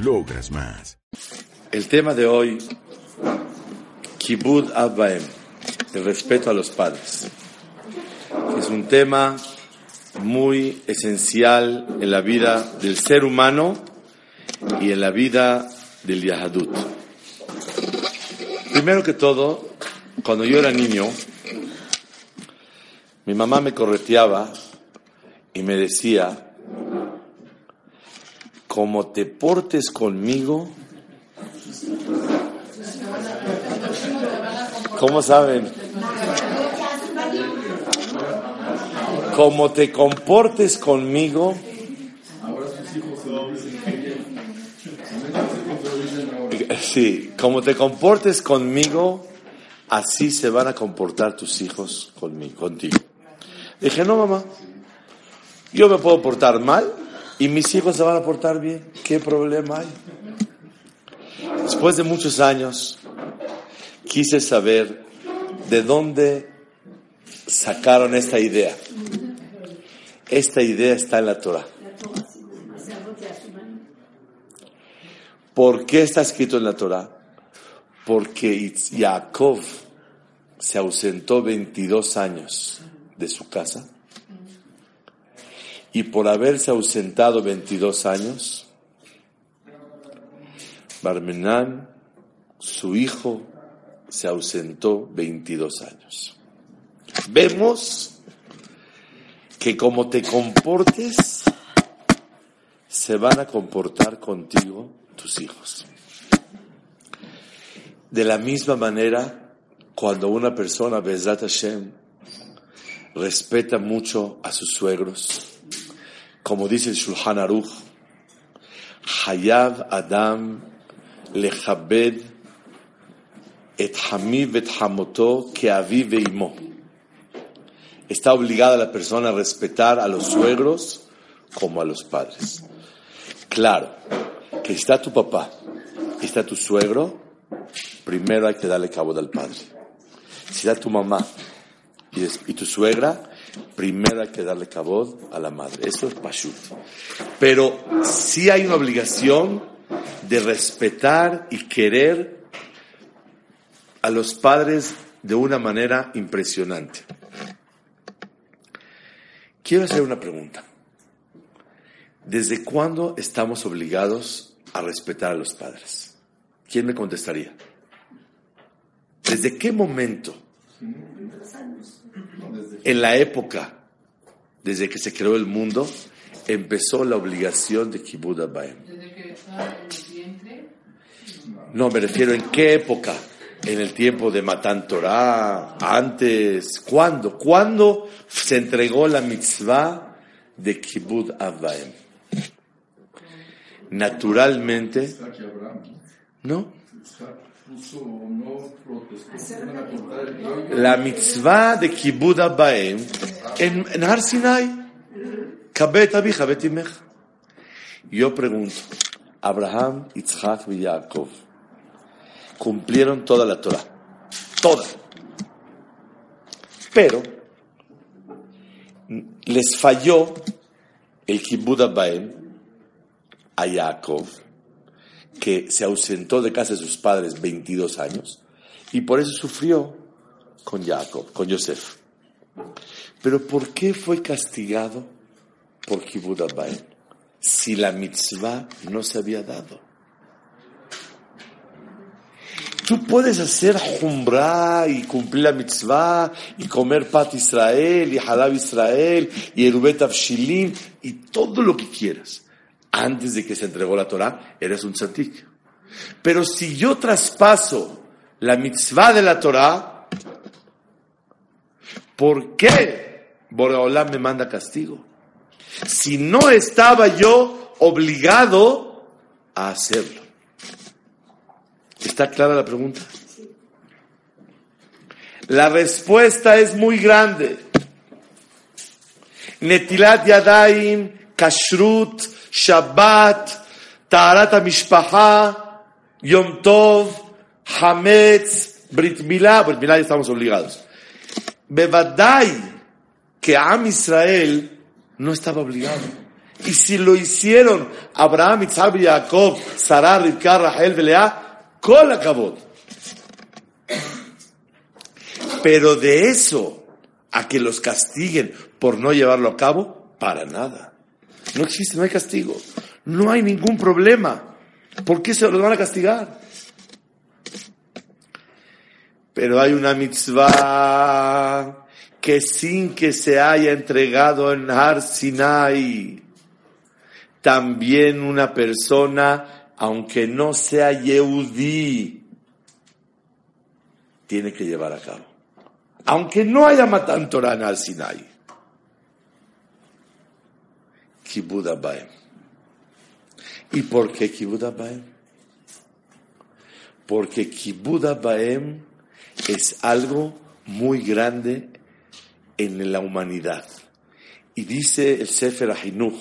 Logras más. El tema de hoy Kibud Abbaem, el respeto a los padres. Es un tema muy esencial en la vida del ser humano y en la vida del Yahadut. Primero que todo, cuando yo era niño, mi mamá me correteaba y me decía, como te portes conmigo, ¿Cómo saben? Como te comportes conmigo, sí, como te comportes conmigo, así se van a comportar tus hijos conmigo, contigo. Dije, no, mamá, yo me puedo portar mal y mis hijos se van a portar bien. ¿Qué problema hay? Después de muchos años, quise saber de dónde sacaron esta idea. Esta idea está en la Torah. ¿Por qué está escrito en la Torah? Porque Jacob se ausentó 22 años de su casa y por haberse ausentado 22 años, Barmenán, su hijo, se ausentó 22 años. Vemos que como te comportes, se van a comportar contigo tus hijos. De la misma manera, cuando una persona, Bezat Hashem, respeta mucho a sus suegros, como dice el Shulchan Aruch, Hayav Adam Lechabed et que Está obligada la persona a respetar a los suegros como a los padres. Claro, que está tu papá, está tu suegro, primero hay que darle cabo al padre. Si está tu mamá y, tu suegra, primero hay que darle cabo a la madre. Eso es pashut. Pero sí hay una obligación de respetar y querer a los padres de una manera impresionante. Quiero hacer una pregunta. ¿Desde cuándo estamos obligados a respetar a los padres? ¿Quién me contestaría? ¿Desde qué momento? En la época, desde que se creó el mundo, empezó la obligación de Kibbutz Abayim. No, me refiero en qué época en el tiempo de Matan Torah, antes, ¿cuándo? ¿Cuándo se entregó la mitzvah de Kibbutz Avbaem? Naturalmente, ¿no? La mitzvah de Kibbutz Avbaem en, en Har Sinai, Kabet Abija Yo pregunto, Abraham, Yitzhak y Jacob, cumplieron toda la Torah. Toda. Pero les falló el Kibbutz Baem a Jacob, que se ausentó de casa de sus padres 22 años, y por eso sufrió con Jacob, con Yosef. Pero ¿por qué fue castigado por Kibbutz Baem si la mitzvah no se había dado? Tú puedes hacer jumbra y cumplir la mitzvah y comer pat Israel y halab Israel y erubet avshilim y todo lo que quieras. Antes de que se entregó la Torah, eres un tzadik. Pero si yo traspaso la mitzvah de la Torah, ¿por qué Boreolam me manda castigo? Si no estaba yo obligado a hacerlo. ¿Está clara la pregunta? La respuesta es muy grande. Netilat Yadayim, Kashrut, Shabbat, Taharat Mishpaha, Yom Tov, Hametz, Brit Milá. Brit Milá ya estamos obligados. Bevadai, que Am Israel no estaba obligado. Y si lo hicieron Abraham, Isaac, Jacob, Sarah, Rivka, Rahel, Belea, Kol acabó. Pero de eso a que los castiguen por no llevarlo a cabo, para nada. No existe, no hay castigo. No hay ningún problema. ¿Por qué se los van a castigar? Pero hay una mitzvah que sin que se haya entregado en Har Sinai, también una persona, aunque no sea Yehudi, tiene que llevar a cabo. Aunque no haya Matan Torah en Har. Kibud. ¿Y por qué Kibud Abaem? Porque Kibud Abaem es algo muy grande en la humanidad. Y dice el Sefer Ahinuch,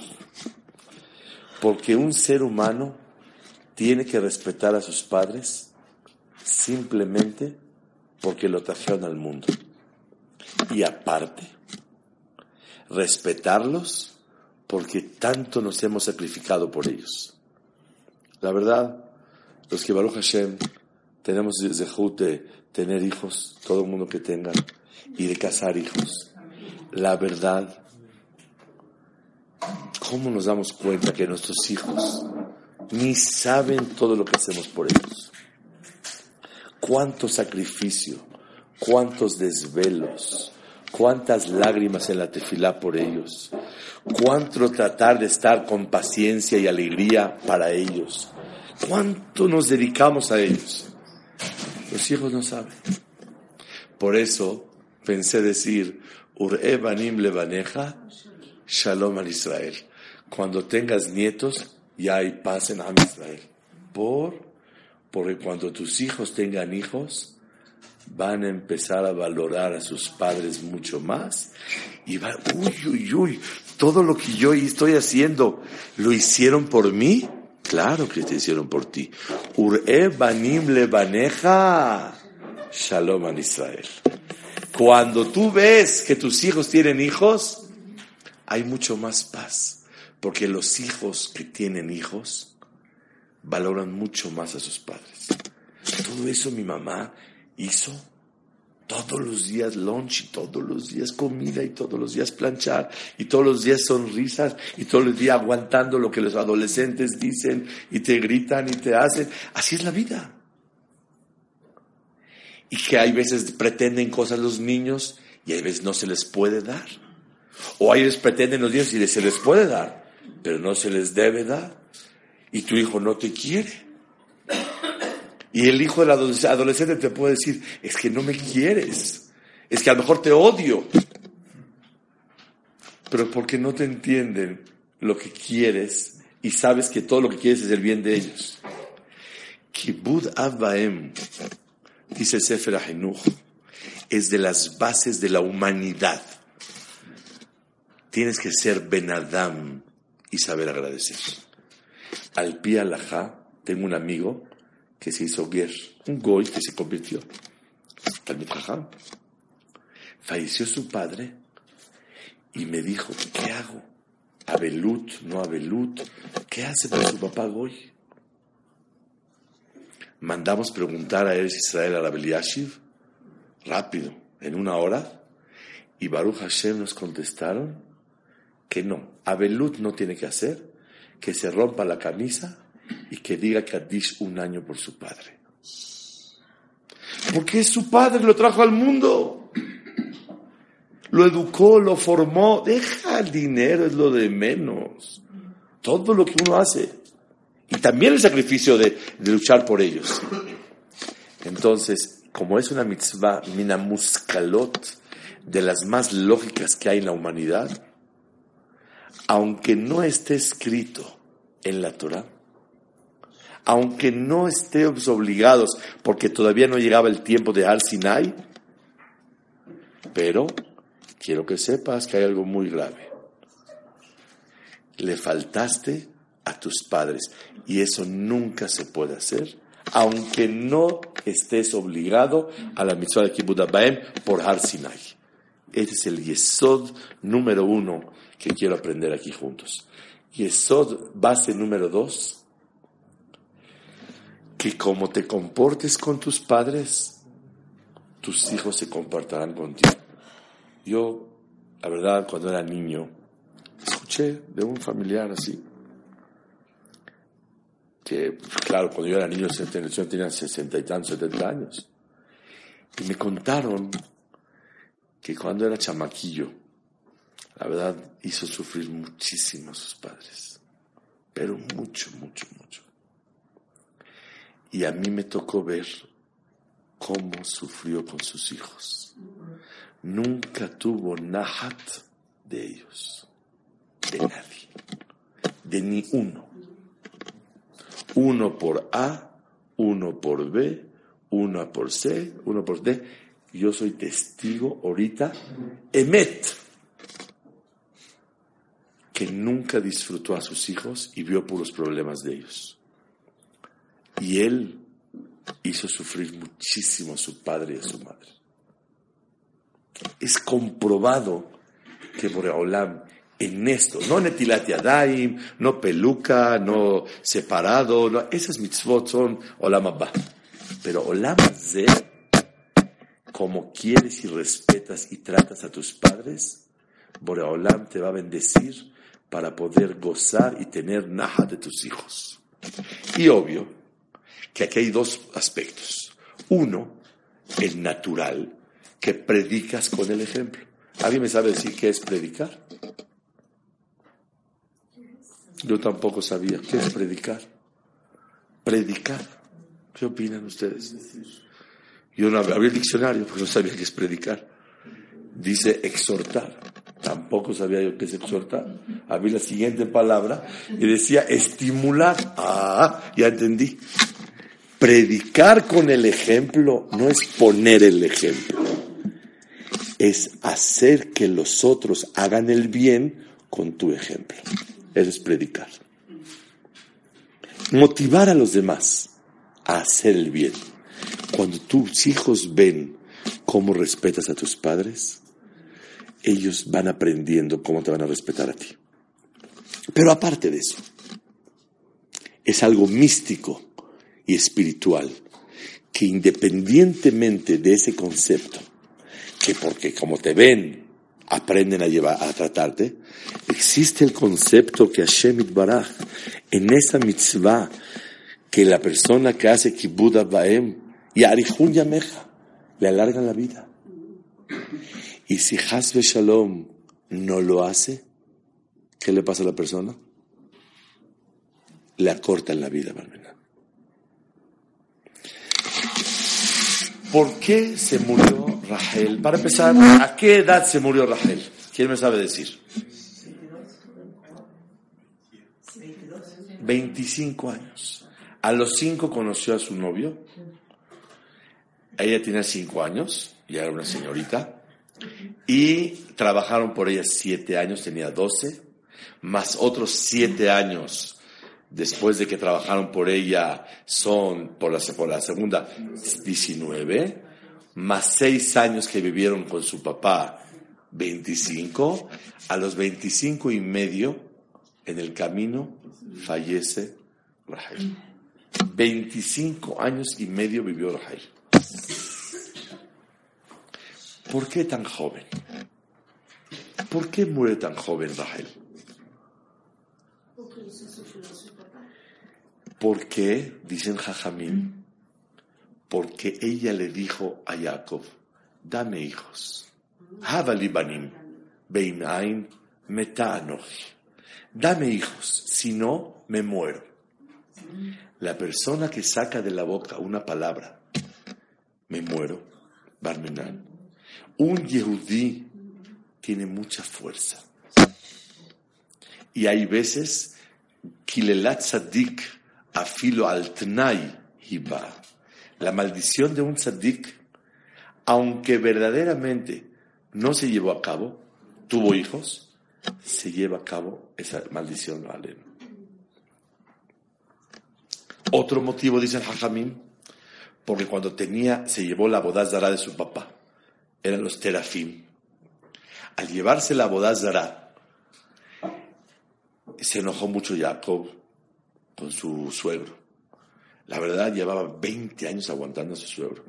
porque un ser humano tiene que respetar a sus padres simplemente porque lo trajeron al mundo. Y aparte, respetarlos porque tanto nos hemos sacrificado por ellos. La verdad, los que Baruch Hashem tenemos zehut de tener hijos, todo el mundo que tenga, y de casar hijos. La verdad, ¿cómo nos damos cuenta que nuestros hijos ni saben todo lo que hacemos por ellos? ¿Cuánto sacrificio? ¿Cuántos desvelos? ¿Cuántas lágrimas en la tefilá por ellos? ¿Cuánto tratar de estar con paciencia y alegría para ellos? ¿Cuánto nos dedicamos a ellos? Los hijos no saben. Por eso pensé decir, Ure banim levaneja, shalom al Israel. Cuando tengas nietos, ya hay paz en Am Israel. Por, porque cuando tus hijos tengan hijos, van a empezar a valorar a sus padres mucho más y van, uy, uy, uy, todo lo que yo estoy haciendo, ¿lo hicieron por mí? Claro que te hicieron por ti. Ure banim levaneja, shalom al Israel. Cuando tú ves que tus hijos tienen hijos, hay mucho más paz, porque los hijos que tienen hijos valoran mucho más a sus padres. Todo eso mi mamá hizo todos los días lunch y todos los días comida y todos los días planchar y todos los días sonrisas y todos los días aguantando lo que los adolescentes dicen y te gritan y te hacen. Así es la vida y que hay veces pretenden cosas los niños y hay veces no se les puede dar. O hay veces pretenden los niños y se les puede dar, pero no se les debe dar. Y tu hijo no te quiere. Y el hijo del adolescente te puede decir, es que no me quieres, es que a lo mejor te odio. Pero porque no te entienden lo que quieres y sabes que todo lo que quieres es el bien de ellos. Kibud Abaem dice el Sefer Ahinuch, es de las bases de la humanidad. Tienes que ser Benadam y saber agradecer. Al pie tengo un amigo que se hizo Ger, un goy que se convirtió. Talmud Falleció su padre y me dijo, ¿qué hago? Abelut, no Abelut, ¿qué hace por su papá goy? mandamos preguntar a Eres Israel a Beliashiv, rápido, en una hora, y Baruch Hashem nos contestaron que no, Abelut no tiene que hacer, que se rompa la camisa y que diga Kaddish un año por su padre. Porque su padre, lo trajo al mundo. Lo educó, lo formó. Deja el dinero, es lo de menos. Todo lo que uno hace y también el sacrificio de, luchar por ellos. Entonces, como es una mitzvah minamuskalot, de las más lógicas que hay en la humanidad, aunque no esté escrito en la Torah, aunque no estemos obligados, porque todavía no llegaba el tiempo de Al Sinai, pero quiero que sepas que hay algo muy grave. Le faltaste a tus padres y eso nunca se puede hacer, aunque no estés obligado a la mitzvah de Kibbutz por Har Sinai. Ese es el yesod número uno que quiero aprender aquí juntos. Yesod, base número dos, que como te comportes con tus padres, tus hijos se comportarán contigo. Yo, la verdad, cuando era niño, escuché de un familiar así, que, claro, cuando yo era niño, yo tenía sesenta y tantos, setenta años, y me contaron que cuando era chamaquillo, la verdad hizo sufrir muchísimo a sus padres, pero mucho, mucho, mucho. Y a mí me tocó ver cómo sufrió con sus hijos. Nunca tuvo nahat de ellos, de nadie, de ni uno. Uno por A, uno por B, uno por C, uno por D. Yo soy testigo ahorita, Emet, que nunca disfrutó a sus hijos y vio puros problemas de ellos. Y él hizo sufrir muchísimo a su padre y a su madre. Es comprobado que Boreolam en esto, no netilat yadayim, no peluca, no separado, no, esas mitzvot son olam abba. Pero olam ze, como quieres y respetas y tratas a tus padres, Boreolam te va a bendecir para poder gozar y tener naja de tus hijos. Y obvio que aquí hay dos aspectos. Uno, el natural, que predicas con el ejemplo. ¿Alguien me sabe decir qué es predicar? Yo tampoco sabía qué es predicar. Predicar. ¿Qué opinan ustedes? Yo no abrí el diccionario porque no sabía qué es predicar. Dice exhortar. Tampoco sabía yo qué es exhortar. Había la siguiente palabra y decía estimular. Ah, ya entendí. Predicar con el ejemplo no es poner el ejemplo, es hacer que los otros hagan el bien con tu ejemplo. Eso es predicar. Motivar a los demás a hacer el bien. Cuando tus hijos ven cómo respetas a tus padres, ellos van aprendiendo cómo te van a respetar a ti. Pero aparte de eso, es algo místico espiritual que independientemente de ese concepto, que porque como te ven aprenden a, llevar, a tratarte, existe el concepto que Hashem Baraj, en esa mitzvah, que la persona que hace kibbutz baem y arihun yameja, le alargan la vida. Y si Hasbe Shalom no lo hace, ¿qué le pasa a la persona? Le acortan la vida, Barmena. ¿Por qué se murió Rahel? Para empezar, ¿a qué edad se murió Rahel? ¿Quién me sabe decir? 25 años. A los 5 conoció a su novio. Ella tenía 5 años, ya era una señorita. Y trabajaron por ella 7 años, tenía 12, más otros 7 años después de que trabajaron por ella son, por la, por la segunda, 19, más 6 años que vivieron con su papá, 25, a los 25 y medio, en el camino, fallece Rahel. 25 años y medio vivió Rahel. ¿Por qué tan joven? ¿Por qué muere tan joven Rahel? ¿Por qué? Dicen Jajamín. Porque ella le dijo a Jacob, dame hijos. Havalibanim, Beinain, Dame hijos, si no, me muero. La persona que saca de la boca una palabra, me muero, Barmenan. Un Yehudí tiene mucha fuerza. Y hay veces, Kilelat Sadik, afilo al tnai hiba. La maldición de un tzaddik, aunque verdaderamente no se llevó a cabo, tuvo hijos, se lleva a cabo esa maldición Otro motivo, dice el Hajamim, porque cuando tenía, se llevó la bodazara de su papá, eran los terafim. Al llevarse la bodazara, se enojó mucho Jacob con su suegro. La verdad, llevaba 20 años aguantando a su suegro.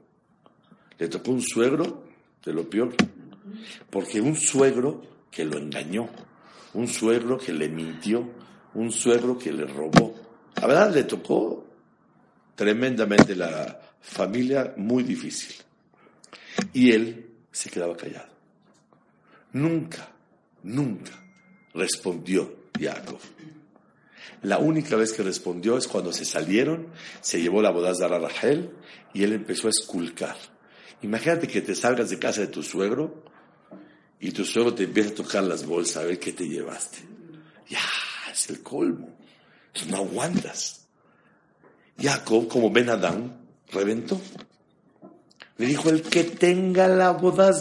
Le tocó un suegro de lo peor. Porque un suegro que lo engañó, un suegro que le mintió, un suegro que le robó. La verdad, le tocó tremendamente la familia muy difícil. Y él se quedaba callado. Nunca, nunca respondió Jacob. La única vez que respondió es cuando se salieron, se llevó la bodaza a Rachel y él empezó a esculcar. Imagínate que te salgas de casa de tu suegro y tu suegro te empieza a tocar las bolsas a ver qué te llevaste. Ya, es el colmo. no aguantas. Jacob, como Ben Adán, reventó. Le dijo, el que tenga la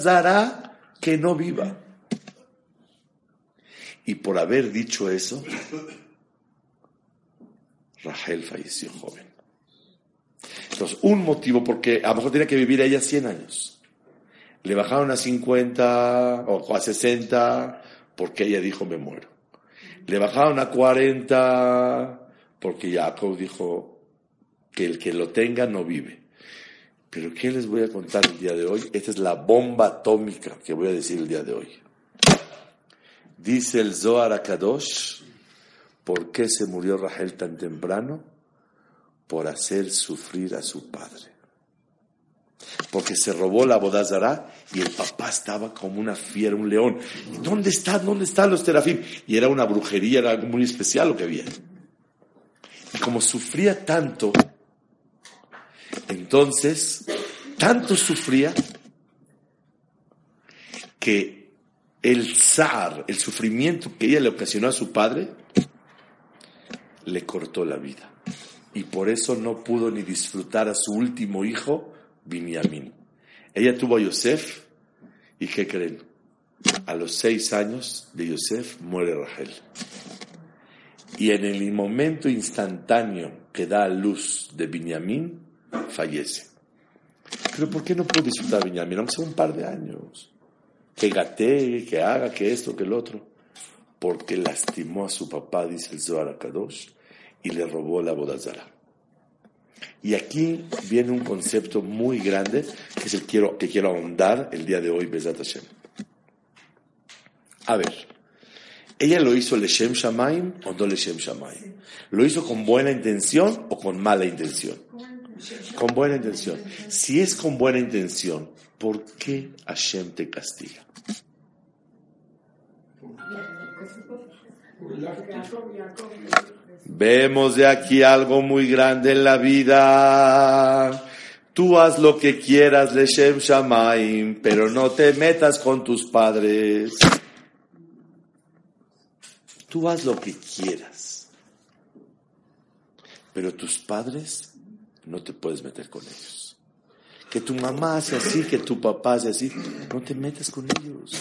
dará que no viva. Y por haber dicho eso, Rahel falleció joven. Entonces, un motivo, porque a lo mejor tenía que vivir ella 100 años. Le bajaron a 50 o a 60 porque ella dijo me muero. Le bajaron a 40 porque Jacob dijo que el que lo tenga no vive. Pero ¿qué les voy a contar el día de hoy? Esta es la bomba atómica que voy a decir el día de hoy. Dice el Zohar Akadosh ¿Por qué se murió Rahel tan temprano? Por hacer sufrir a su padre. Porque se robó la bodazara y el papá estaba como una fiera, un león. ¿Dónde están? ¿Dónde están los terafim? Y era una brujería, era algo muy especial lo que había. Y como sufría tanto, entonces, tanto sufría que el zar, el sufrimiento que ella le ocasionó a su padre, le cortó la vida. Y por eso no pudo ni disfrutar a su último hijo, Binyamin. Ella tuvo a Yosef, y ¿qué creen? A los seis años de Yosef muere Rachel. Y en el momento instantáneo que da a luz de Binyamin, fallece. Pero ¿por qué no pudo disfrutar a Binyamin? Aunque sea un par de años. Que gatee, que haga, que esto, que el otro porque lastimó a su papá, dice el Zohar y le robó la bodazara. Y aquí viene un concepto muy grande que es el quiero, que quiero ahondar el día de hoy, Bezat Hashem. A ver, ¿ella lo hizo Leshem Shamaim o no Leshem Shamaim? ¿Lo hizo con buena intención o con mala intención? Con buena intención. Si es con buena intención, ¿por qué Hashem te castiga? Vemos de aquí algo muy grande en la vida. Tú haz lo que quieras, Leshem Shamaim, pero no te metas con tus padres. Tú haz lo que quieras. Pero tus padres no te puedes meter con ellos. Que tu mamá hace así, que tu papá hace así, no te metas con ellos.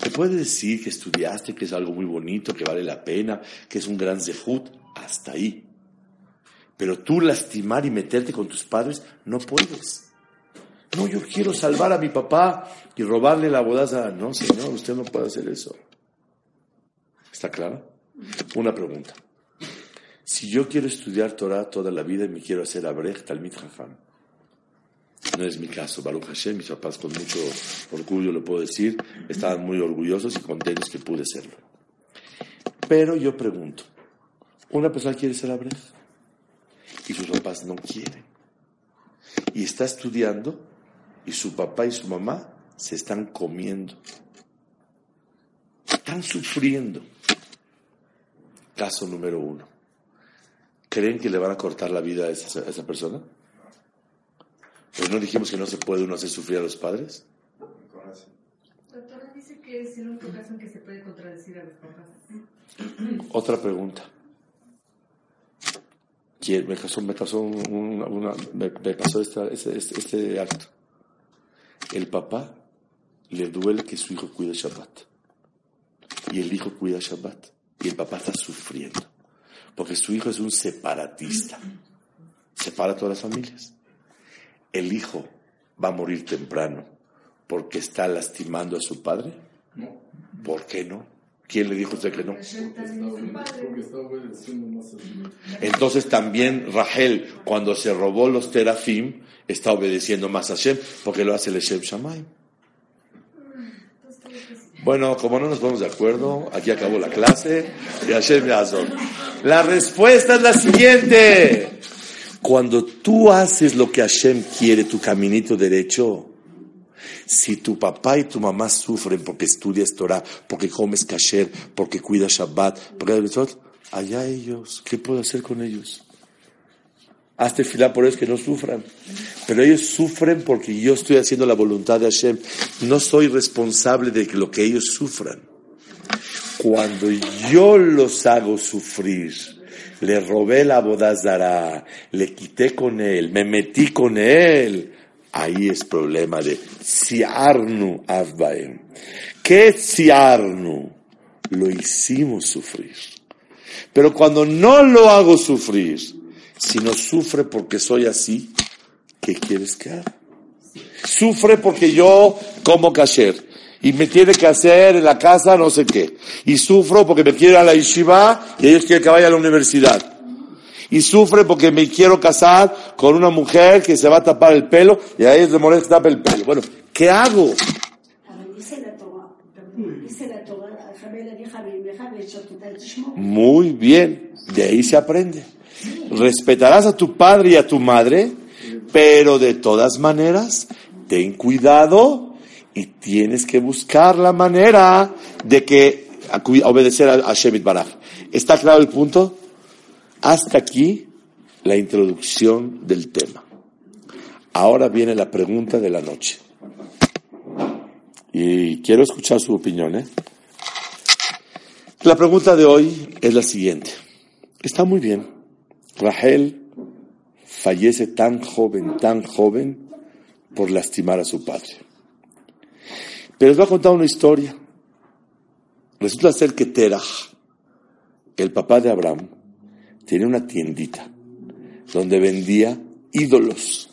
Te puede decir que estudiaste, que es algo muy bonito, que vale la pena, que es un gran zehut, hasta ahí. Pero tú lastimar y meterte con tus padres, no puedes. No, yo quiero salvar a mi papá y robarle la bodaza. No, señor, usted no puede hacer eso. ¿Está claro? Una pregunta. Si yo quiero estudiar Torah toda la vida y me quiero hacer Abrech, Talmid Jafam, no es mi caso, Baruch Hashem, mis papás con mucho orgullo lo puedo decir, estaban muy orgullosos y contentos que pude serlo. Pero yo pregunto, una persona quiere ser abrej y sus papás no quieren. Y está estudiando y su papá y su mamá se están comiendo. Están sufriendo. Caso número uno. ¿Creen que le van a cortar la vida a esa, a esa persona? ¿Pero no dijimos que no se puede uno hacer sufrir a los padres? Doctora dice que es el único caso en que se puede contradecir a los papás. Otra pregunta. quiere- me pasó, me pasó, un- un- una- me, me pasó esta- este, este- este acto. El papá le duele que su hijo cuide Shabbat. Y el hijo cuida Shabbat. Y el papá está sufriendo. Porque su hijo es un separatista. Separa a todas las familias. El hijo va a morir temprano porque está lastimando a su padre. No, ¿Por qué no? ¿Quién le dijo a usted que no? Entonces también Rachel, cuando se robó los terafim, está obedeciendo más a Hashem, porque lo hace el Shem Shammai. Bueno, como no nos ponemos de acuerdo, aquí acabó la clase y Hashem Yazor. La respuesta es la siguiente. Cuando tú haces lo que Hashem quiere, tu caminito derecho, si tu papá y tu mamá sufren porque estudias Torah, porque comes kasher, porque cuidas Shabbat, porque allá ellos, ¿qué puedo hacer con ellos? Hazte fila por ellos que no sufran. Pero ellos sufren porque yo estoy haciendo la voluntad de Hashem. No soy responsable de lo que ellos sufran. Cuando yo los hago sufrir, le robé la bodazara, le quité con él, me metí con él, ahí es problema de siarnu avbaem. ¿Qué siarnu? Lo hicimos sufrir. Pero cuando no lo hago sufrir, si no sufre porque soy así, ¿qué quieres que haga? Sufre porque yo como kasher y me tiene que hacer en la casa no sé qué. Y sufro porque me quiere ir a la yeshiva y ellos quieren que vaya a la universidad. Y sufre porque me quiero casar con una mujer que se va a tapar el pelo y a ellos les molesta el pelo. Bueno, ¿qué hago? Muy bien, de ahí se aprende. Respetarás a tu padre y a tu madre, pero de todas maneras, ten cuidado y tienes que buscar la manera de que obedecer a, a Shemit Baraj. ¿Está claro el punto? Hasta aquí la introducción del tema. Ahora viene la pregunta de la noche. Y quiero escuchar su opinión, ¿eh? La pregunta de hoy es la siguiente. Está muy bien. Rahel fallece tan joven, tan joven, por lastimar a su padre. Pero les voy a contar una historia. Resulta ser que Terah, el papá de Abraham, tenía una tiendita donde vendía ídolos.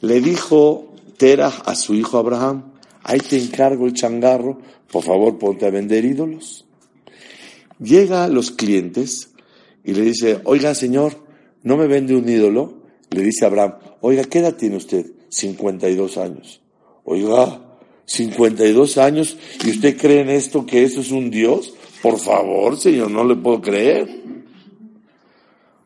Le dijo Terah a su hijo Abraham, ahí te encargo el changarro, por favor ponte a vender ídolos. Llega a los clientes y le dice, oiga señor, ¿no me vende un ídolo? Le dice Abraham, oiga, ¿qué edad tiene usted? 52 años. Oiga, 52 años y usted cree en esto que eso es un Dios? Por favor, señor, no le puedo creer.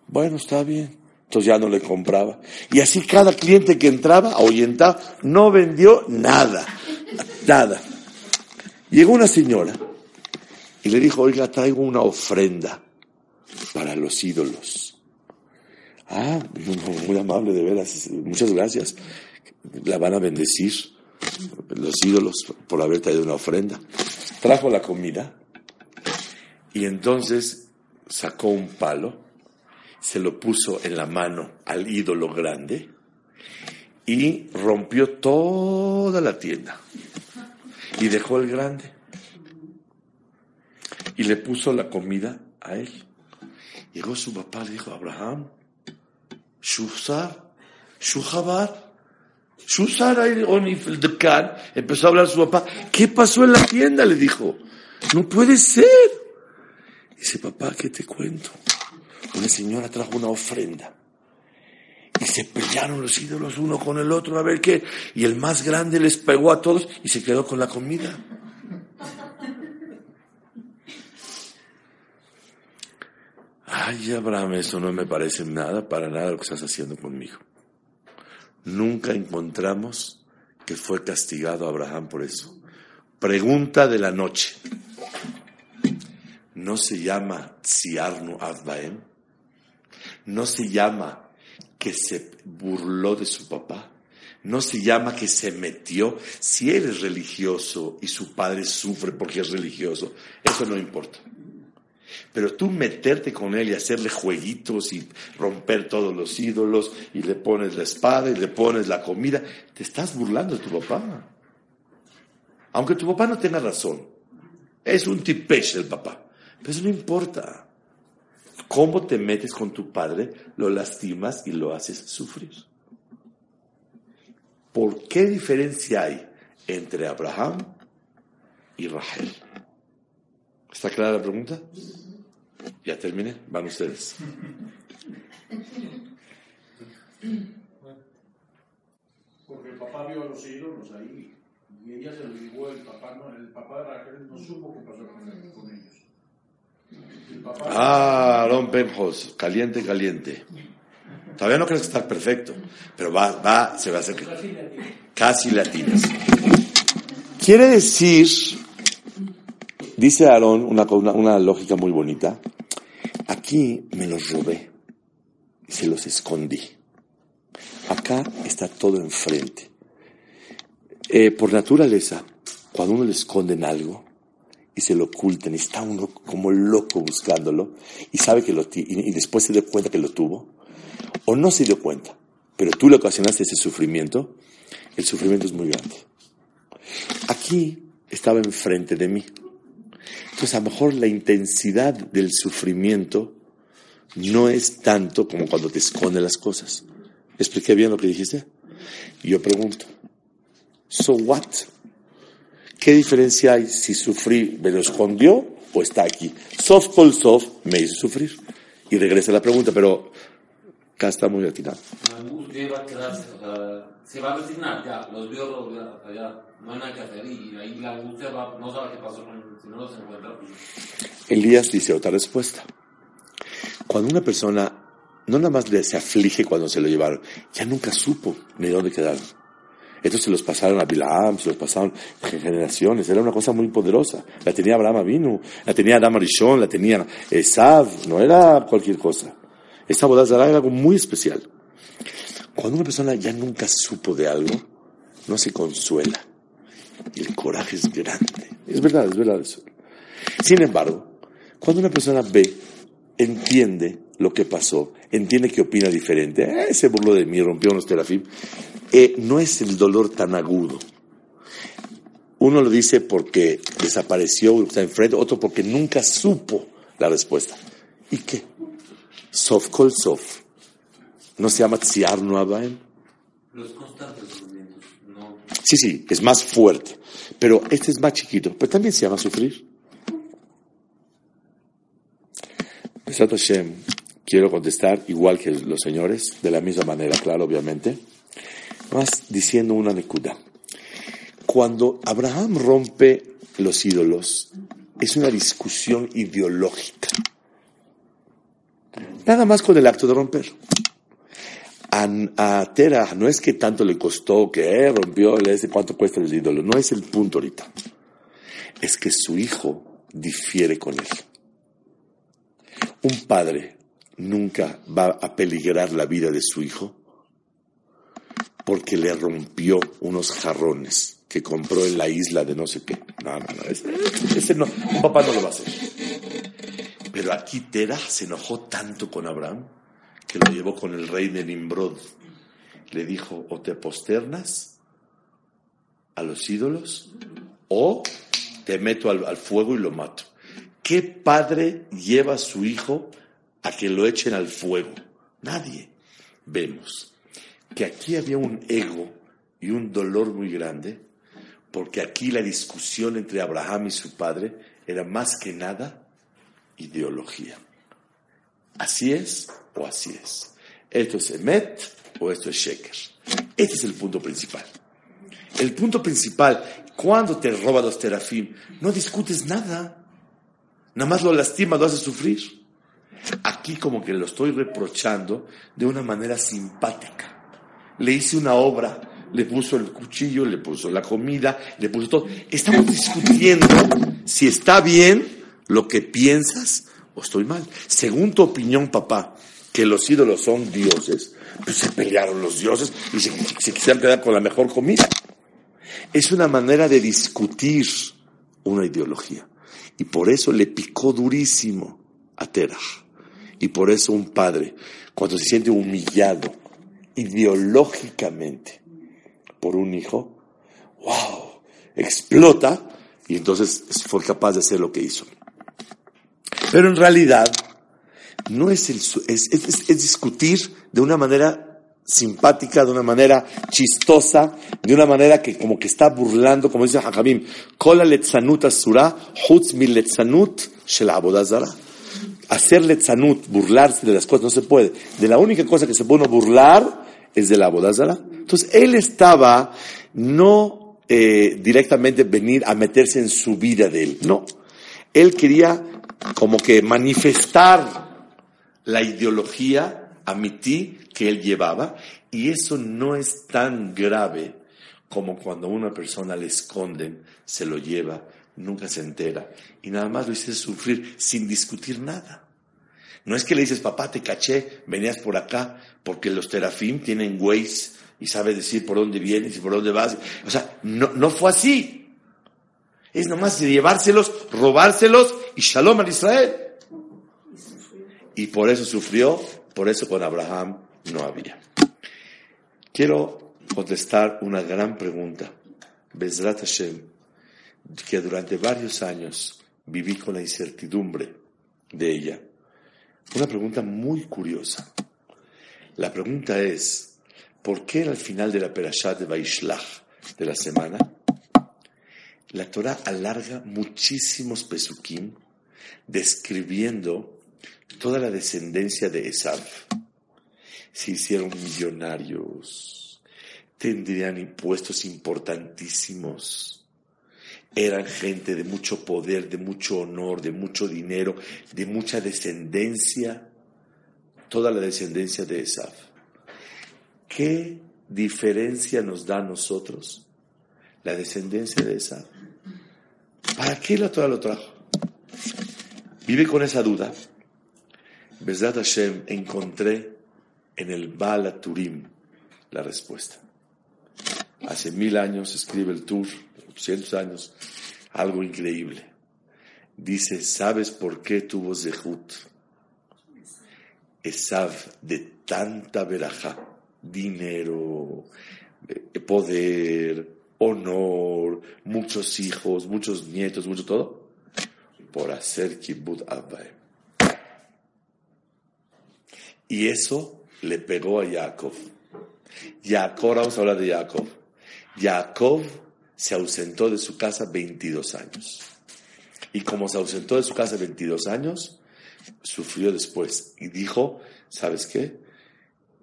Bueno, está bien. Entonces ya no le compraba. Y así cada cliente que entraba, ahuyentaba, no vendió nada. Nada. Llegó una señora y le dijo, oiga, traigo una ofrenda para los ídolos. Ah, muy- amable, de veras. Muchas gracias. La van a bendecir los ídolos por haber traído una ofrenda. Trajo la comida y entonces sacó un palo, se lo puso en la mano al ídolo grande y rompió toda la tienda y dejó el grande y le puso la comida a él. Llegó su papá, le dijo, Abraham, Shusar, Shuhabar, empezó a hablar su papá, ¿qué pasó en la tienda? Le dijo, no puede ser. Dice, papá, ¿qué te cuento? Una señora trajo una ofrenda. Y se pelearon los ídolos uno con el otro a ver qué. Y el más grande les pegó a todos y se quedó con la comida. Ay, Abraham, eso no me parece nada, para nada lo que estás haciendo conmigo. Nunca encontramos que fue castigado Abraham por eso. Pregunta de la noche. ¿No se llama Tziarnu Avbaem? ¿No se llama que se burló de su papá? ¿No se llama que se metió? Si él es religioso y su padre sufre porque es religioso, eso no importa. Pero tú meterte con él y hacerle jueguitos y romper todos los ídolos y le pones la espada y le pones la comida, te estás burlando de tu papá. Aunque tu papá no tenga razón. Es un tipesh el papá. Pero eso no importa. Cómo te metes con tu padre, lo lastimas y lo haces sufrir. ¿Por qué diferencia hay entre Abraham y Rahel? ¿Está clara la pregunta? Ya terminé, van ustedes. Porque el papá vio a los ídolos ahí y ella se lo llevó, el papá, no, el papá de Raquel no supo qué pasó con, con ellos. El papá, Ah, Aaron Penhos, caliente, caliente. Todavía no crees que está perfecto, pero va, va, se va a hacer casi latinas. Quiere decir, dice Aarón una, una, lógica muy bonita, aquí me los robé y se los escondí. Acá está todo enfrente. Eh, por naturaleza, cuando uno le esconden algo y se lo ocultan está uno como loco buscándolo y sabe que lo y, y después se dio cuenta que lo tuvo, o no se dio cuenta, pero tú le ocasionaste ese sufrimiento, el sufrimiento es muy grande. Aquí estaba enfrente de mí. Entonces a lo mejor la intensidad del sufrimiento no es tanto como cuando te esconden las cosas. ¿Expliqué bien lo que dijiste? Yo pregunto, ¿so what? ¿Qué diferencia hay si sufrí, me lo escondió o está aquí? Soft call soft me hizo sufrir. Y regresa la pregunta, pero acá está muy atinado. Se va a resignar, ya, los vio, los no hay nada que hacer, y ahí la angustia no sabe qué pasó si no los encuentra, pues, Elías dice otra respuesta. Cuando una persona no nada más se aflige cuando se lo llevaron, ya nunca supo ni dónde quedaron. Estos se los pasaron a Bilaam, se los pasaron en generaciones, era una cosa muy poderosa. La tenía Abraham Avinu, la tenía Adam Arishon, la tenía Esav, no era cualquier cosa. Esta boda era algo muy especial. Cuando una persona ya nunca supo de algo, no se consuela. Y el coraje es grande. Es verdad, es verdad eso. Sin embargo, cuando una persona ve, entiende lo que pasó, entiende que opina diferente, eh, se burló de mí, rompió unos terafim, eh, no es el dolor tan agudo. Uno lo dice porque desapareció, está enfrente, otro porque nunca supo la respuesta. ¿Y qué? Sof kol sof. ¿No se llama Tziar Noabaem? los constantes no, Sí, sí, es más fuerte. Pero este es más chiquito, pero también se llama sufrir. Besat Hashem, quiero contestar igual que los señores, de la misma manera, claro, obviamente, más diciendo una nekuda. Cuando Abraham rompe los ídolos, es una discusión ideológica. Nada más con el acto de romper. A, Tera no es que tanto le costó que eh, rompió, le dice cuánto cuesta el ídolo. No es el punto ahorita. Es que su hijo difiere con él. Un padre nunca va a peligrar la vida de su hijo porque le rompió unos jarrones que compró en la isla de no sé qué. No, no, no. Ese no un papá no lo va a hacer. Pero aquí Tera se enojó tanto con Abraham que lo llevó con el rey de Nimrod. Le dijo, o te posternas a los ídolos o te meto al, al fuego y lo mato. ¿Qué padre lleva a su hijo a que lo echen al fuego? Nadie. Vemos que aquí había un ego y un dolor muy grande, porque aquí la discusión entre Abraham y su padre era más que nada ideología. Así es o así es. Esto es Emet o esto es Sheker. Este es el punto principal. El punto principal, cuando te roba los terafim, no discutes nada. Nada más lo lastima, lo hace sufrir. Aquí como que lo estoy reprochando de una manera simpática. Le hice una obra, le puso el cuchillo, le puso la comida, le puso todo. Estamos discutiendo si está bien lo que piensas o estoy mal. Según tu opinión, papá, que los ídolos son dioses, pues se pelearon los dioses y se, quisieran quedar con la mejor comida. Es una manera de discutir una ideología. Y por eso le picó durísimo a Terach. Y por eso un padre, cuando se siente humillado ideológicamente por un hijo, wow, explota y entonces fue capaz de hacer lo que hizo. Pero en realidad no es, el, es, es, es discutir de una manera simpática, de una manera chistosa, de una manera que como que está burlando, como dice Hakabim, Kola letzanut asura, hutz mi letzanut abodazara. Hacer letzanut, burlarse de las cosas, no se puede. De la única cosa que se puede burlar es de la abodazara. Entonces él estaba no eh, directamente venir a meterse en su vida de él, no. Él quería como que manifestar la ideología amití que él llevaba y eso no es tan grave como cuando una persona le esconden, se lo lleva, nunca se entera y nada más lo hiciste sufrir sin discutir nada. No es que le dices, papá, te caché, venías por acá, porque los terafim tienen Waze y sabes decir por dónde vienes y por dónde vas. O sea, no, no fue así. Es nomás llevárselos, robárselos y shalom al Israel. Y por eso sufrió, por eso con Abraham no había. Quiero contestar una gran pregunta. Bezrat Hashem, que durante varios años viví con la incertidumbre de ella. Una pregunta muy curiosa. La pregunta es, ¿por qué al final de la Perashat de Vaishlach de la semana, la Torah alarga muchísimos pesukim describiendo toda la descendencia de Esav? se hicieron millonarios, tendrían impuestos importantísimos, eran gente de mucho poder, de mucho honor, de mucho dinero, de mucha descendencia, toda la descendencia de Esaf. ¿Qué diferencia nos da a nosotros la descendencia de Esaf? ¿Para qué la Torah lo trajo? Vive con esa duda. Besdat Hashem, encontré en el Bala Turim la respuesta. Hace mil años escribe el Tur, cientos años, algo increíble. Dice, ¿sabes por qué tuvo Zehut? Esav de tanta verajá, dinero, poder, honor, muchos hijos, muchos nietos, mucho todo, por hacer kibbut Abbaem. Y eso le pegó a Jacob. Jacob, vamos a hablar de Jacob. Jacob se ausentó de su casa 22 años. Y como se ausentó de su casa 22 años, sufrió después. Y dijo, ¿sabes qué?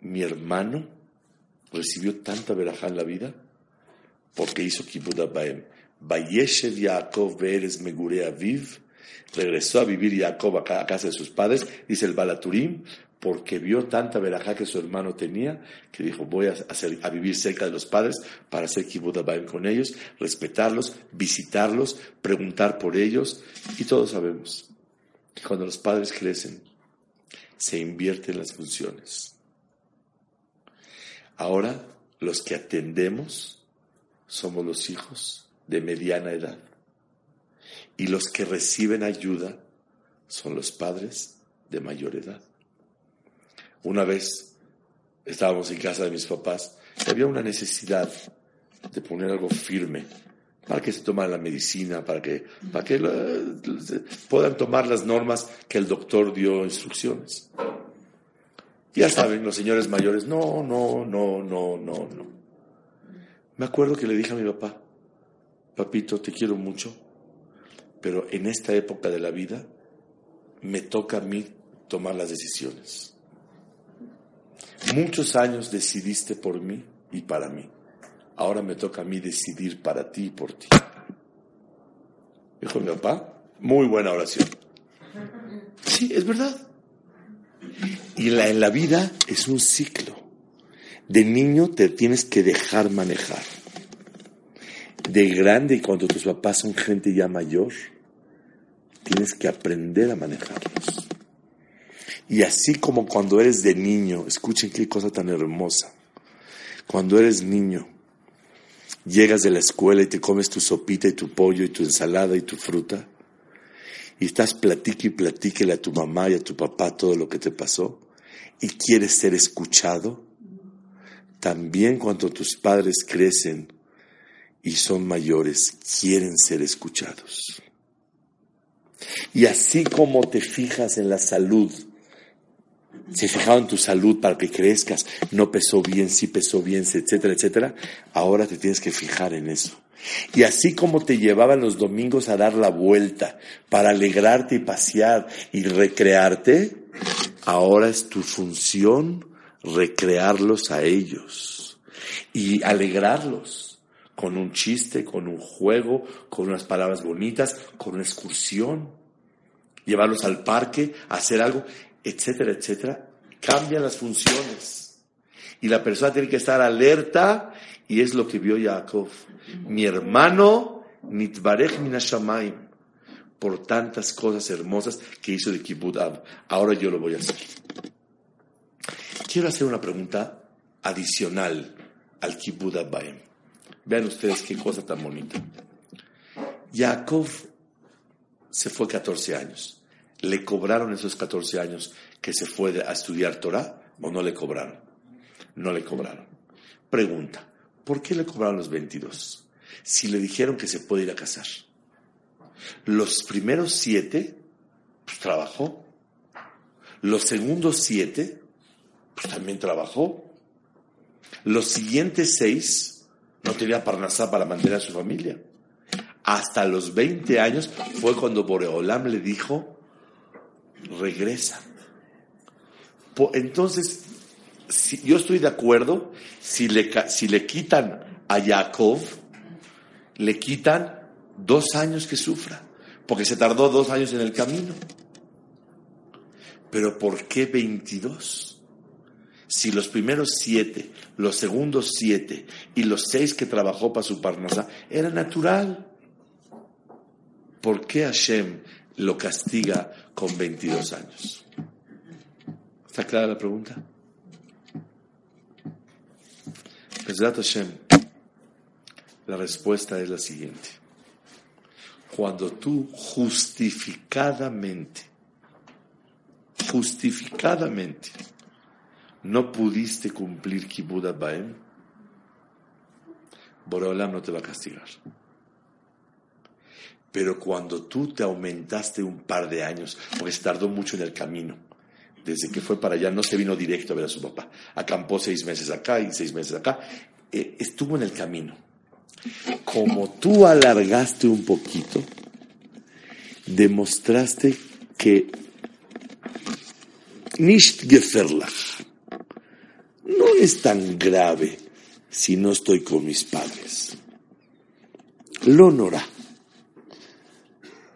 Mi hermano recibió tanta verajá en la vida porque hizo kibbutz Abaem. Vayeshev Jacob Beres Megure Aviv. Regresó a vivir Jacob a casa de sus padres, dice el Balaturim, porque vio tanta verajá que su hermano tenía, que dijo, voy a, hacer, a vivir cerca de los padres para hacer kibbutz con ellos, respetarlos, visitarlos, preguntar por ellos. Y todos sabemos que cuando los padres crecen, se invierten las funciones. Ahora, los que atendemos somos los hijos de mediana edad. Y los que reciben ayuda son los padres de mayor edad. Una vez estábamos en casa de mis papás y había una necesidad de poner algo firme para que se tomara la medicina, para que, para que puedan tomar las normas que el doctor dio instrucciones. Ya saben, los señores mayores, no, no, no, no, no, no. Me acuerdo que le dije a mi papá, papito, te quiero mucho, pero en esta época de la vida me toca a mí tomar las decisiones. Muchos años decidiste por mí y para mí. Ahora me toca a mí decidir para ti y por ti. Dijo mi papá, muy buena oración. Sí, es verdad. Y la, en la vida es un ciclo. De niño te tienes que dejar manejar. De grande, y cuando tus papás son gente ya mayor, tienes que aprender a manejarlos. Y así como cuando eres de niño, escuchen qué cosa tan hermosa. Cuando eres niño, llegas de la escuela y te comes tu sopita y tu pollo y tu ensalada y tu fruta. y estás platique y platíquele a tu mamá y a tu papá todo lo que te pasó y quieres ser escuchado, también cuando tus padres crecen y son mayores, quieren ser escuchados. Y así como te fijas en la salud, se fijaron en tu salud para que crezcas, no pesó bien, sí pesó bien, etcétera, etcétera, ahora te tienes que fijar en eso. Y así como te llevaban los domingos a dar la vuelta para alegrarte y pasear y recrearte, ahora es tu función recrearlos a ellos y alegrarlos con un chiste, con un juego, con unas palabras bonitas, con una excursión, llevarlos al parque, hacer algo, etcétera, etcétera. Cambian las funciones. Y la persona tiene que estar alerta y es lo que vio Jacob. Mi hermano, Nitbarech Minashamayim, por tantas cosas hermosas que hizo de Kibbutz Ahora yo lo voy a hacer. Quiero hacer una pregunta adicional al Kibbutz Baem. Vean ustedes qué cosa tan bonita. Jacob se fue 14 años. ¿Le cobraron esos 14 años que se fue a estudiar Torah o no le cobraron? No le cobraron. Pregunta, ¿Por qué le cobraron los 22? Si le dijeron que se puede ir a casar. Los primeros siete, pues trabajó. Los segundos siete, pues también trabajó. Los siguientes seis, no tenía parnasá para mantener a su familia. Hasta los 20 años fue cuando Boreolam le dijo, regresa. Entonces, si, yo estoy de acuerdo, si le, si le quitan a Jacob, le quitan dos años que sufra, porque se tardó dos años en el camino. Pero ¿por qué 22? Si los primeros siete, los segundos siete y los seis que trabajó para su parnasa era natural. ¿Por qué Hashem lo castiga con 22 años? ¿Está clara la pregunta? la respuesta es la siguiente. Cuando tú justificadamente, justificadamente, no pudiste cumplir Kibbutz Baem, Boreolam no te va a castigar. Pero cuando tú te aumentaste un par de años, porque se tardó mucho en el camino, desde que fue para allá, no se vino directo a ver a su papá. Acampó seis meses acá y seis meses acá. Eh, estuvo en el camino. Como tú alargaste un poquito, demostraste que nicht geferlach es tan grave si no estoy con mis padres. Lo nora.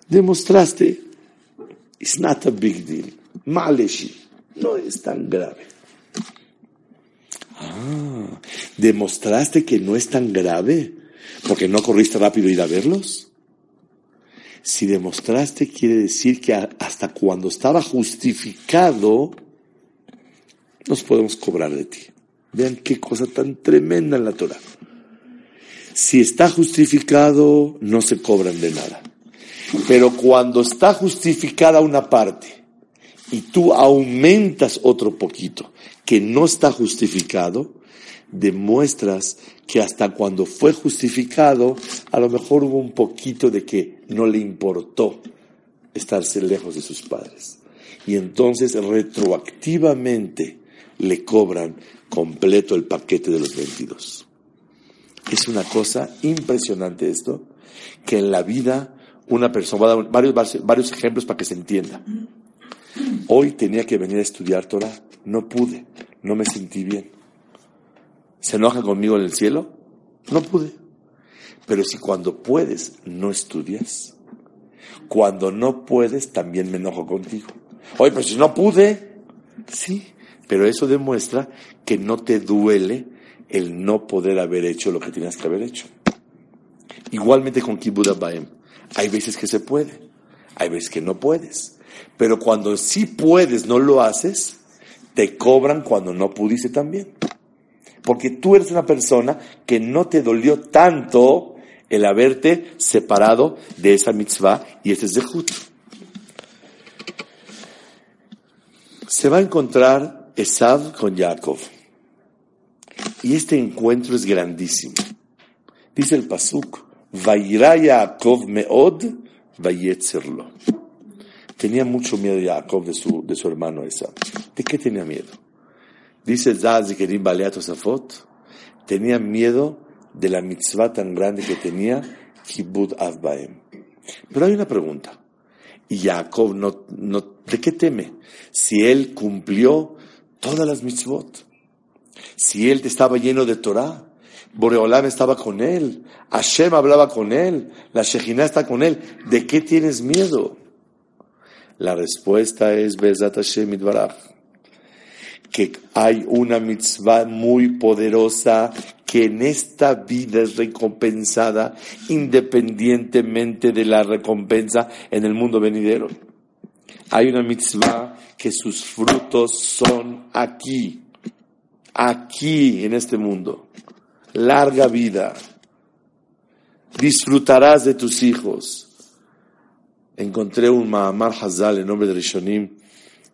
Demostraste, it's not a big deal. Maleshi. No es tan grave. Ah, ¿demostraste que no es tan grave? ¿Porque no corriste rápido ir a verlos? Si demostraste, quiere decir que hasta cuando estaba justificado, nos podemos cobrar de ti. Vean qué cosa tan tremenda en la Torah. Si está justificado, no se cobran de nada. Pero cuando está justificada una parte y tú aumentas otro poquito que no está justificado, demuestras que hasta cuando fue justificado, a lo mejor hubo un poquito de que no le importó estarse lejos de sus padres. Y entonces retroactivamente le cobran completo el paquete de los 22. Es una cosa impresionante esto, que en la vida una persona, va a dar varios, varios ejemplos para que se entienda. Hoy tenía que venir a estudiar Torah. No pude. No me sentí bien. ¿Se enoja conmigo en el cielo? No pude. Pero si cuando puedes no estudias, cuando no puedes también me enojo contigo. Oye, pero si no pude, sí, pero eso demuestra que no te duele el no poder haber hecho lo que tenías que haber hecho. Igualmente con Kibbutz Baem. Hay veces que se puede, hay veces que no puedes. Pero cuando sí puedes, no lo haces, te cobran cuando no pudiste también. Porque tú eres una persona que no te dolió tanto el haberte separado de esa mitzvah y ese zehut. Se va a encontrar Esav con Jacob. Y este encuentro es grandísimo. Dice el Pasuk, Vairá Yaakov meod, vayetzerlo. Tenía mucho miedo Jacob de su, de su hermano Esav. ¿De qué tenía miedo? Dice Zaz de Kerim Baleat Osafot, tenía miedo de la mitzvah tan grande que tenía Kibud Avbaem. Pero hay una pregunta. Y Jacob, no, no, ¿de qué teme? Si él cumplió todas las mitzvot, si él estaba lleno de Torah, Boreolam estaba con él, Hashem hablaba con él, la Shejina está con él, ¿de qué tienes miedo? La respuesta es Bezat Hashem Itbaraj, que hay una mitzvah muy poderosa que en esta vida es recompensada independientemente de la recompensa en el mundo venidero. Hay una mitzvah que sus frutos son aquí, aquí en este mundo. Larga vida. Disfrutarás de tus hijos. Encontré un Mahamar Hazal en nombre de Rishonim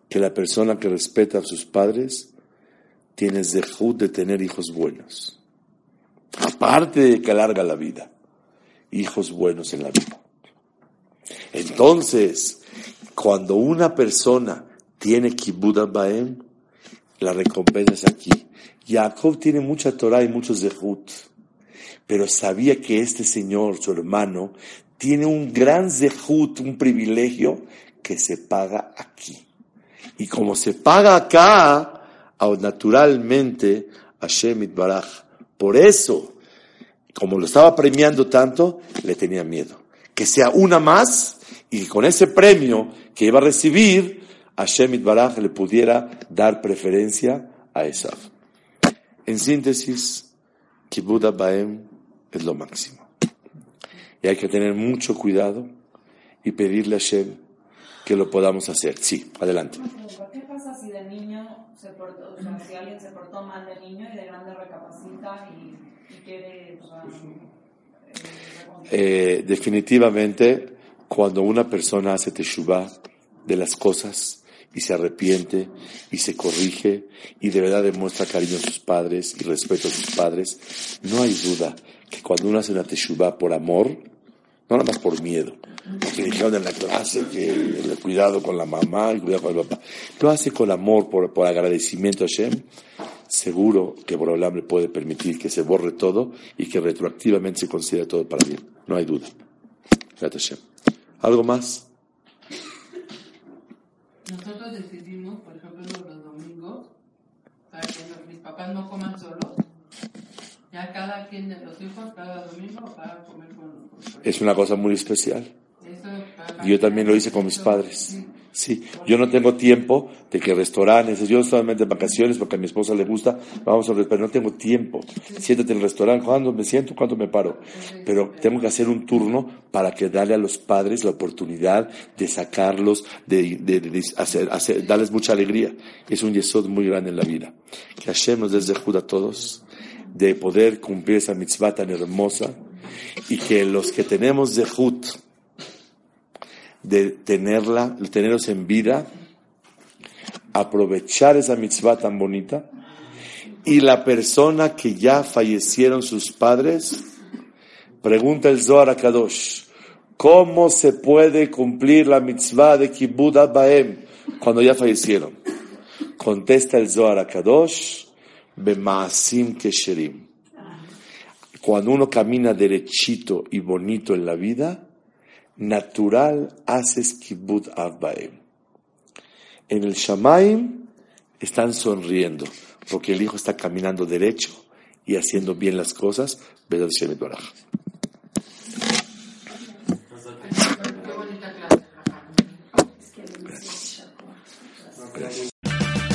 que la persona que respeta a sus padres tiene zehut de tener hijos buenos. Aparte de que alarga la vida, hijos buenos en la vida. Entonces, cuando una persona tiene kibbud baem, la recompensa es aquí. Jacob tiene mucha Torah y muchos zehut, pero sabía que este señor, su hermano, tiene un gran zehut, un privilegio que se paga aquí. Y como se paga acá, naturalmente Hashem Itbaraj por eso, como lo estaba premiando tanto, le tenía miedo. Que sea una más y con ese premio que iba a recibir, Hashem Baraj le pudiera dar preferencia a Esav. En síntesis, Kibbutz Baem es lo máximo. Y hay que tener mucho cuidado y pedirle a Hashem que lo podamos hacer. Sí, adelante. ¿Qué pasa si de niño se portó, o sea, si alguien se portó mal de niño y de grande recapacita y, y quiere, o sea, eh, Eh, definitivamente, cuando una persona hace teshuvah de las cosas y se arrepiente y se corrige y de verdad demuestra cariño a sus padres y respeto a sus padres, no hay duda que cuando uno hace una teshuvah por amor, no nada más por miedo, porque dijeron en la clase que el cuidado con la mamá y cuidado con el papá, lo hace con amor, por, por agradecimiento a Hashem, seguro que Borolam le puede permitir que se borre todo y que retroactivamente se considere todo para bien. No hay duda. Gracias, Hashem. ¿Algo más? Nosotros decidimos, por ejemplo, los domingos, para que los- mis papás no coman solos. Ya cada quien de los hijos, cada domingo, va a comer con con- Es una cosa muy especial. Eso Yo también lo hice con mis padres. Sí, yo no tengo tiempo de que restaurantes, yo solamente en vacaciones porque a mi esposa le gusta, vamos a pero no tengo tiempo. Siéntate en el restaurante, ¿cuándo me siento? ¿Cuándo me paro? Pero tengo que hacer un turno para que darle a los padres la oportunidad de sacarlos, de, de- de hacer, hacer- darles mucha alegría. Es un yesod muy grande en la vida. Que Hashem nos des a todos de poder cumplir esa mitzvah tan hermosa y que los que tenemos zehut, de tenerla, de tenerlos en vida, aprovechar esa mitzvah tan bonita, y la persona que ya fallecieron sus padres, pregunta el Zohar a Kadosh, ¿cómo se puede cumplir la mitzvah de Kibbud Baem cuando ya fallecieron? Contesta el Zohar a Kadosh, Bemaasim Kesherim. Cuando uno camina derechito y bonito en la vida, natural haces kibbut avbaem. En el Shamaim están sonriendo, porque el hijo está caminando derecho y haciendo bien las cosas. Clase.